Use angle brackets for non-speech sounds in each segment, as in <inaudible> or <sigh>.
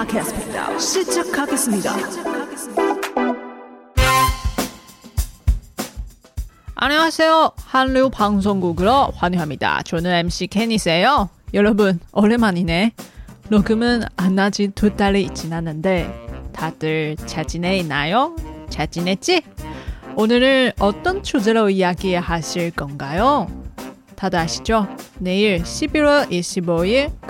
팟캐스트 시작하겠습니다. 안녕하세요. 한류 방송국으로 환영합니다. 저는 MC 케니스예요. 여러분 오랜만이네. 녹음은 안 나지 두 달이 지났는데 다들 잘 지내나요? 잘 지냈지? 오늘은 어떤 주제로 이야기하실 건가요? 다들 아시죠? 내일 11월 25일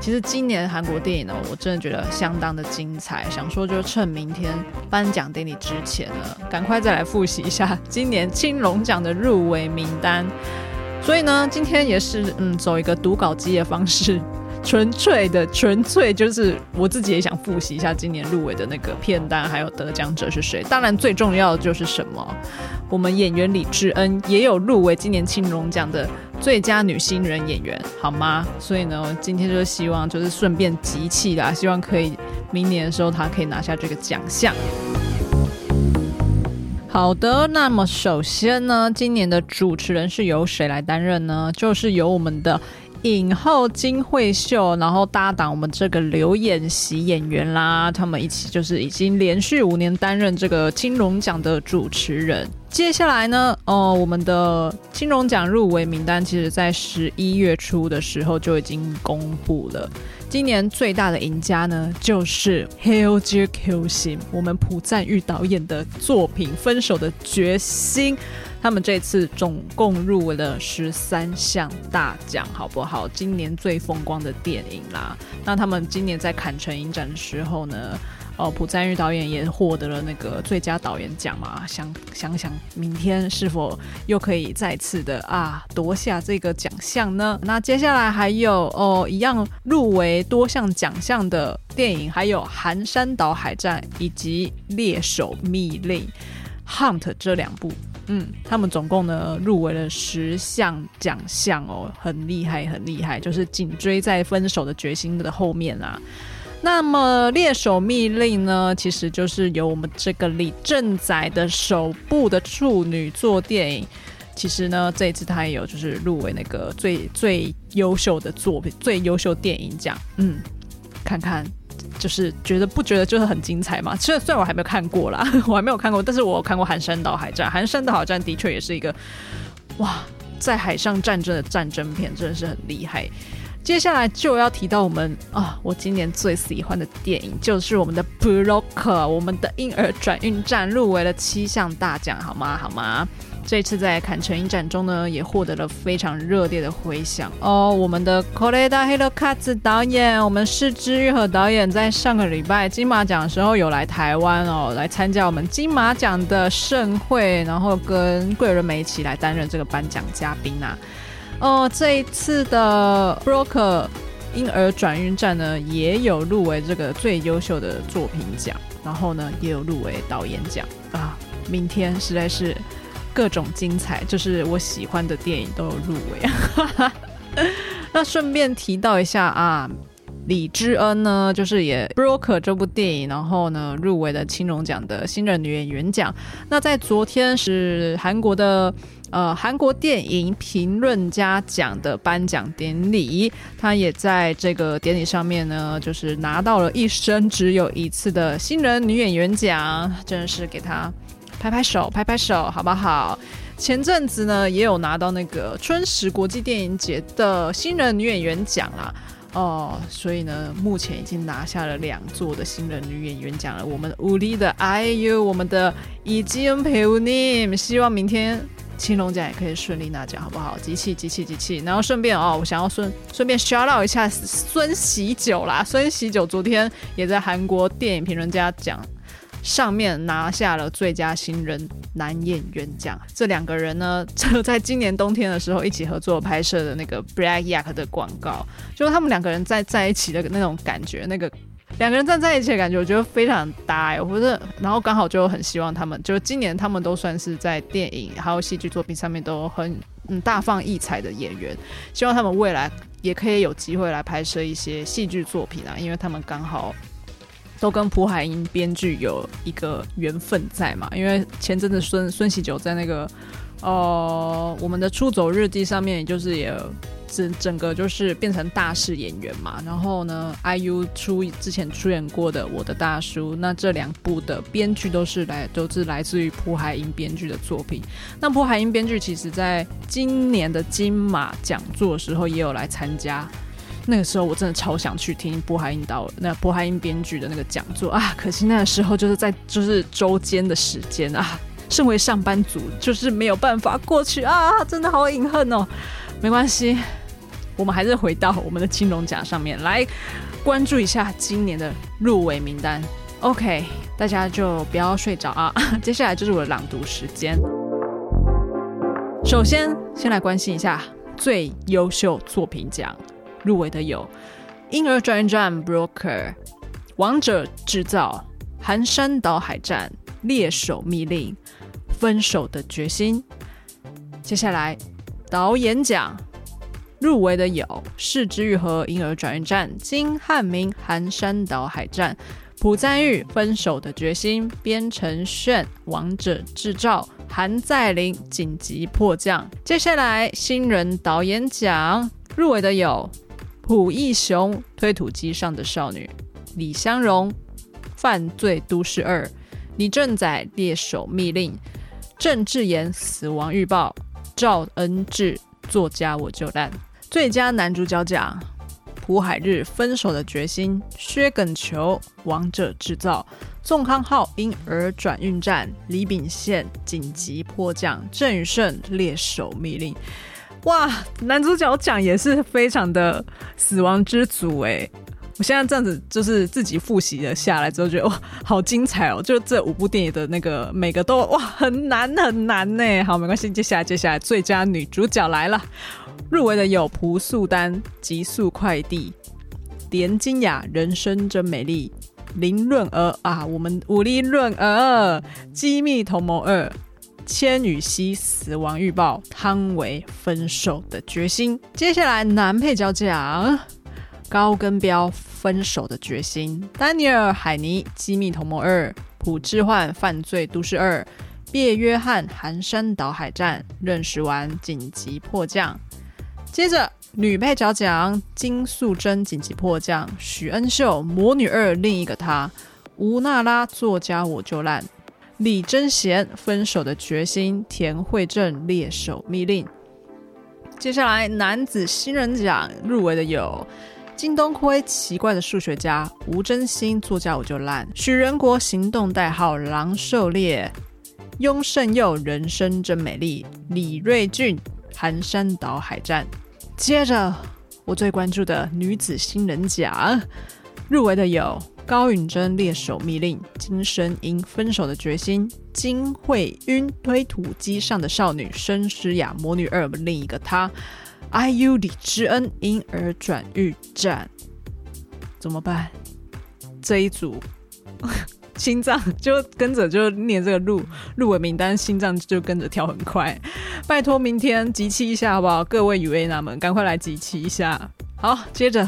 其实今年韩国电影呢，我真的觉得相当的精彩。想说就趁明天颁奖典礼之前呢，赶快再来复习一下今年青龙奖的入围名单。所以呢，今天也是嗯，走一个读稿机的方式。纯粹的，纯粹就是我自己也想复习一下今年入围的那个片单，还有得奖者是谁。当然，最重要的就是什么？我们演员李智恩也有入围今年青龙奖的最佳女新人演员，好吗？所以呢，今天就是希望就是顺便集气啦，希望可以明年的时候她可以拿下这个奖项。好的，那么首先呢，今年的主持人是由谁来担任呢？就是由我们的。影后金惠秀，然后搭档我们这个刘演习演员啦，他们一起就是已经连续五年担任这个金融奖的主持人。接下来呢，呃，我们的金融奖入围名单其实在十一月初的时候就已经公布了。今年最大的赢家呢，就是《Hell J Q 星》，我们朴赞玉导演的作品《分手的决心》。他们这次总共入围了十三项大奖，好不好？今年最风光的电影啦。那他们今年在坎城影展的时候呢，哦，朴赞郁导演也获得了那个最佳导演奖嘛。想想想，明天是否又可以再次的啊夺下这个奖项呢？那接下来还有哦，一样入围多项奖项的电影，还有《寒山岛海战》以及《猎手密令》Hunt 这两部。嗯，他们总共呢入围了十项奖项哦，很厉害，很厉害，就是紧追在《分手的决心》的后面啊。那么《猎手密令》呢，其实就是由我们这个李正宰的首部的处女作电影。其实呢，这一次他也有就是入围那个最最优秀的作品、最优秀电影奖。嗯，看看。就是觉得不觉得就是很精彩嘛？虽然虽然我还没有看过啦，<laughs> 我还没有看过，但是我有看过《寒山岛海战》。《寒山岛海战》的确也是一个哇，在海上战争的战争片，真的是很厉害。接下来就要提到我们啊，我今年最喜欢的电影就是我们的《Broker》，我们的婴儿转运站入围了七项大奖，好吗？好吗？这次在坎城影展中呢，也获得了非常热烈的回响哦。我们的 Koreda h i r o k a z 导演，我们是之玉和导演，在上个礼拜金马奖的时候有来台湾哦，来参加我们金马奖的盛会，然后跟桂纶镁一起来担任这个颁奖嘉宾啊。哦，这一次的 Broker 婴儿转运站呢，也有入围这个最优秀的作品奖，然后呢，也有入围导演奖啊。明天实在是。各种精彩，就是我喜欢的电影都有入围。<laughs> 那顺便提到一下啊，李智恩呢，就是也《Broker》这部电影，然后呢入围了青龙奖的新人女演员奖。那在昨天是韩国的呃韩国电影评论家奖的颁奖典礼，她也在这个典礼上面呢，就是拿到了一生只有一次的新人女演员奖，真的是给她。拍拍手，拍拍手好不好？前阵子呢也有拿到那个春实国际电影节的新人女演员奖啦。哦，所以呢，目前已经拿下了两座的新人女演员奖了。我们的力的 I U，我们的 E G M，希望明天青龙奖也可以顺利拿奖好不好？机器机器机器，然后顺便哦，我想要顺顺便 shout out 一下孙喜九啦。孙喜九昨天也在韩国电影评论家奖。上面拿下了最佳新人男演员奖。这两个人呢，就 <laughs> 在今年冬天的时候一起合作拍摄的那个 Black Yak 的广告，就是他们两个人在在一起的那种感觉，那个两个人站在一起的感觉，我觉得非常搭哎。我觉得，然后刚好就很希望他们，就今年他们都算是在电影还有戏剧作品上面都很嗯大放异彩的演员，希望他们未来也可以有机会来拍摄一些戏剧作品啊，因为他们刚好。都跟朴海英编剧有一个缘分在嘛，因为前阵子孙孙喜九在那个呃我们的出走日记上面，就是也整整个就是变成大势演员嘛。然后呢，IU 出之前出演过的《我的大叔》，那这两部的编剧都是来都是来自于朴海英编剧的作品。那朴海英编剧其实在今年的金马讲座的时候也有来参加。那个时候我真的超想去听波海英导那波海英编剧的那个讲座啊，可惜那个时候就是在就是周间的时间啊，身为上班族就是没有办法过去啊，真的好隐恨哦。没关系，我们还是回到我们的金龙奖上面来关注一下今年的入围名单。OK，大家就不要睡着啊，<laughs> 接下来就是我的朗读时间。首先，先来关心一下最优秀作品奖。入围的有《婴儿转运站》、《Broker》、《王者制造》、《寒山岛海战》、《猎手密令》、《分手的决心》。接下来导演奖入围的有《是枝裕和》、《婴儿转运站》、金汉明《寒山岛海战》、朴赞玉《分手的决心》、边承炫《王者制造》、韩在林《紧急迫降》。接下来新人导演奖入围的有。朴义雄推土机上的少女，李香蓉犯罪都市二，李正宰猎手密令，郑智妍死亡预报，赵恩智作家我就烂。最佳男主角奖，朴海日分手的决心，薛耿求王者制造，宋康昊婴儿转运站，李秉宪紧急迫降，郑宇盛猎手密令。哇，男主角奖也是非常的死亡之组哎！我现在这样子就是自己复习了下来之后，觉得哇，好精彩哦！就这五部电影的那个每个都哇，很难很难呢。好，没关系，接下来接下来最佳女主角来了，入围的有朴素丹《极速快递》，连金雅《人生真美丽》，林润儿啊，我们武力润儿《机密同谋二》。千羽熙死亡预报，汤唯分手的决心。接下来男配角奖，高根彪分手的决心，丹尼尔海尼机密同谋二，朴智焕犯罪都市二，卞约翰寒山岛海战，任时完紧急迫降。接着女配角奖，金素珍紧急迫降，许恩秀魔女二另一个她，吴娜拉作家我就烂。李贞贤分手的决心，田惠正猎手密令。接下来男子新人奖入围的有金东辉奇怪的数学家，吴真心作家我就烂，许仁国行动代号狼狩猎，雍胜佑人生真美丽，李瑞俊寒山岛海战。接着我最关注的女子新人奖入围的有。高允贞猎手密令，金生英分手的决心，金惠晕推土机上的少女，申诗雅魔女二另一个她，IU 李知恩婴儿转运站，怎么办？这一组心脏就跟着就念这个入入围名单，心脏就跟着跳很快。拜托明天集齐一下好不好？各位 UANA 们，赶快来集齐一下。好，接着。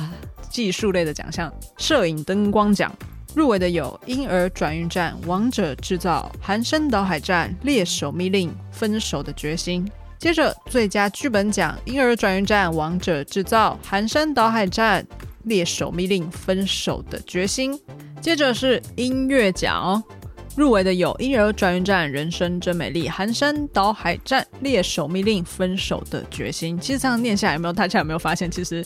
技术类的奖项，摄影灯光奖入围的有《婴儿转运站》《王者制造》《寒山岛海战》《猎手密令》《分手的决心》。接着最佳剧本奖，《婴儿转运站》《王者制造》《寒山岛海战》《猎手密令》《分手的决心》。接着是音乐奖，入围的有《婴儿转运站》《人生真美丽》《寒山岛海战》《猎手密令》《分手的决心》。其实这样念下来，有没有大家有没有发现，其实？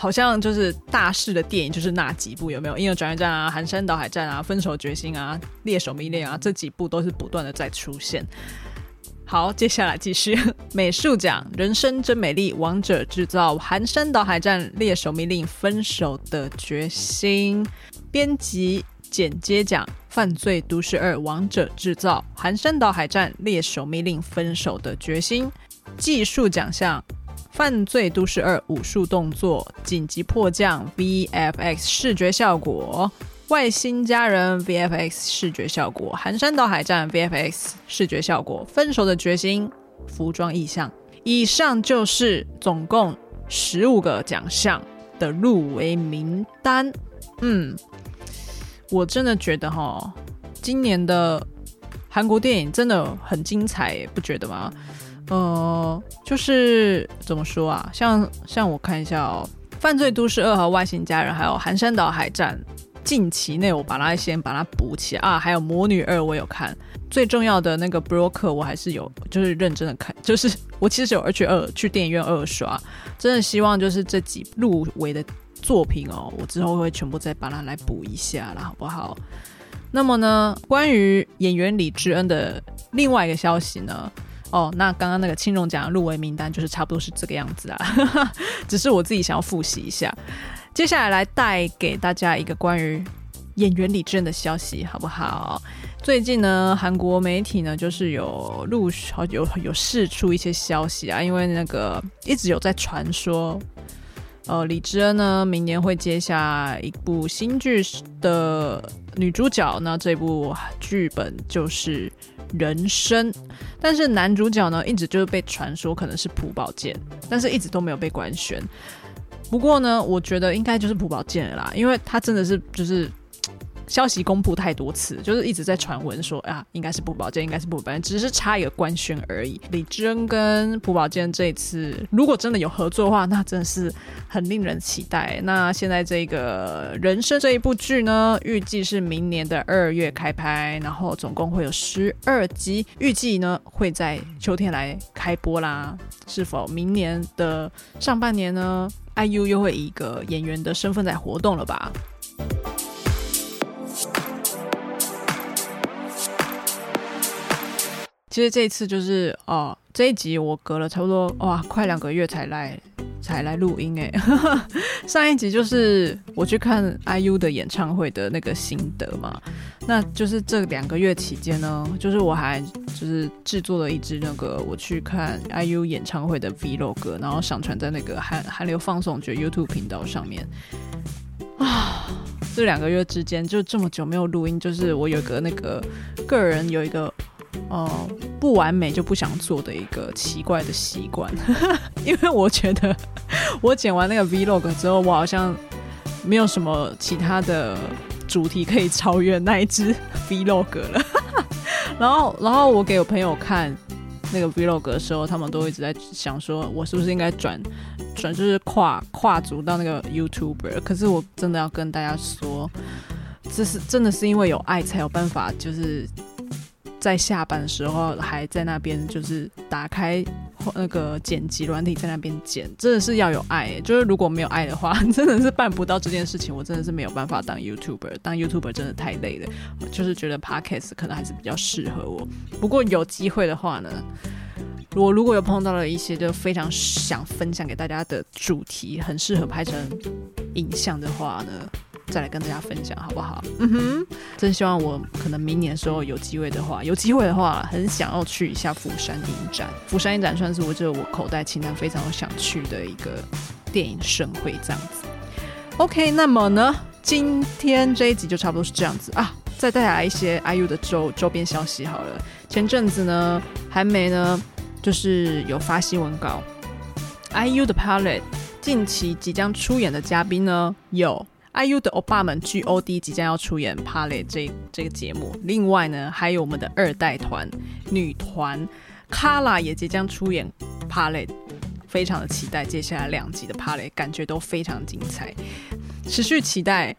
好像就是大势的电影就是那几部，有没有？因为转运站啊，寒山岛海战啊，分手决心啊，猎手迷恋啊，这几部都是不断的在出现。好，接下来继续美术奖，人生真美丽，王者制造，寒山岛海战，猎手命令，分手的决心。编辑剪接奖，犯罪都市二，王者制造，寒山岛海战，猎手命令，分手的决心。技术奖项，犯罪都市二，武术动作，紧急迫降，VFX 视觉效果。外星家人 VFX 视觉效果，寒山岛海战 VFX 视觉效果，分手的决心服装意象。以上就是总共十五个奖项的入围名单。嗯，我真的觉得哈，今年的韩国电影真的很精彩，不觉得吗？呃，就是怎么说啊？像像我看一下哦，《犯罪都市二》和《外星家人》，还有《寒山岛海战》。近期内我把它先把它补起啊，还有《魔女二》我有看，最重要的那个《Broker》我还是有就是认真的看，就是我其实有而且二去电影院二刷，真的希望就是这几入围的作品哦，我之后会全部再把它来补一下啦，好不好？那么呢，关于演员李智恩的另外一个消息呢，哦，那刚刚那个青龙奖入围名单就是差不多是这个样子啊，<laughs> 只是我自己想要复习一下。接下来来带给大家一个关于演员李智恩的消息，好不好？最近呢，韩国媒体呢就是有陆续有有释出一些消息啊，因为那个一直有在传说，呃，李智恩呢明年会接下一部新剧的女主角，那这部剧本就是《人生》，但是男主角呢一直就是被传说可能是朴宝剑，但是一直都没有被官宣。不过呢，我觉得应该就是朴宝剑了啦，因为他真的是就是消息公布太多次，就是一直在传闻说啊，应该是朴宝剑，应该是朴宝剑，只是差一个官宣而已。李智恩跟朴宝剑这一次如果真的有合作的话，那真的是很令人期待。那现在这个人生这一部剧呢，预计是明年的二月开拍，然后总共会有十二集，预计呢会在秋天来开播啦。是否明年的上半年呢？IU 又会以一个演员的身份在活动了吧？其实这一次就是哦，这一集我隔了差不多哇，快两个月才来才来录音哎。<laughs> 上一集就是我去看 IU 的演唱会的那个心得嘛，那就是这两个月期间呢，就是我还就是制作了一支那个我去看 IU 演唱会的 Vlog，然后上传在那个韩韩流放送局 YouTube 频道上面啊。这两个月之间就这么久没有录音，就是我有个那个个人有一个。哦、不完美就不想做的一个奇怪的习惯，<laughs> 因为我觉得我剪完那个 Vlog 之后，我好像没有什么其他的主题可以超越那一支 <laughs> Vlog 了。<laughs> 然后，然后我给我朋友看那个 Vlog 的时候，他们都一直在想说，我是不是应该转转，就是跨跨足到那个 YouTuber？可是我真的要跟大家说，这是真的是因为有爱才有办法，就是。在下班的时候还在那边，就是打开那个剪辑软体在那边剪，真的是要有爱。就是如果没有爱的话，<laughs> 真的是办不到这件事情。我真的是没有办法当 YouTuber，当 YouTuber 真的太累了。就是觉得 Podcast 可能还是比较适合我。不过有机会的话呢，我如果有碰到了一些就非常想分享给大家的主题，很适合拍成影像的话呢。再来跟大家分享好不好？嗯哼，真希望我可能明年的时候有机会的话，有机会的话，很想要去一下釜山影展。釜山影展算是我觉得我口袋清单非常想去的一个电影盛会，这样子。OK，那么呢，今天这一集就差不多是这样子啊。再带来一些 IU 的周周边消息好了。前阵子呢，韩媒呢就是有发新闻稿，IU 的 Palette 近期即将出演的嘉宾呢有。IU 的欧巴们 G.O.D 即将要出演《Palette》这这个节目，另外呢，还有我们的二代团女团 Kara 也即将出演《Palette》，非常的期待接下来两集的《Palette》，感觉都非常精彩，持续期待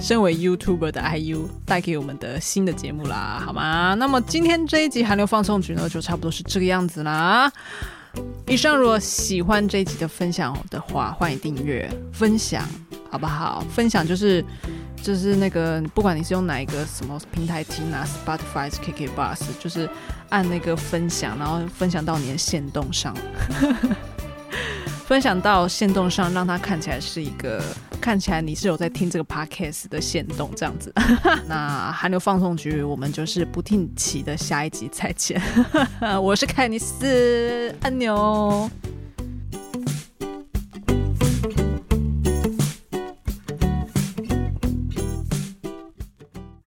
身为 YouTuber 的 IU 带给我们的新的节目啦，好吗？那么今天这一集韩流放送局呢，就差不多是这个样子啦。以上，如果喜欢这一集的分享的话，欢迎订阅分享，好不好？分享就是就是那个，不管你是用哪一个什么平台听啊，Spotify、KKBOX，就是按那个分享，然后分享到你的线动上。<laughs> 分享到线动上，让它看起来是一个看起来你是有在听这个 podcast 的线动这样子。<laughs> 那韩流放送局，我们就是不定期的下一集再见。<laughs> 我是凯尼斯，按钮。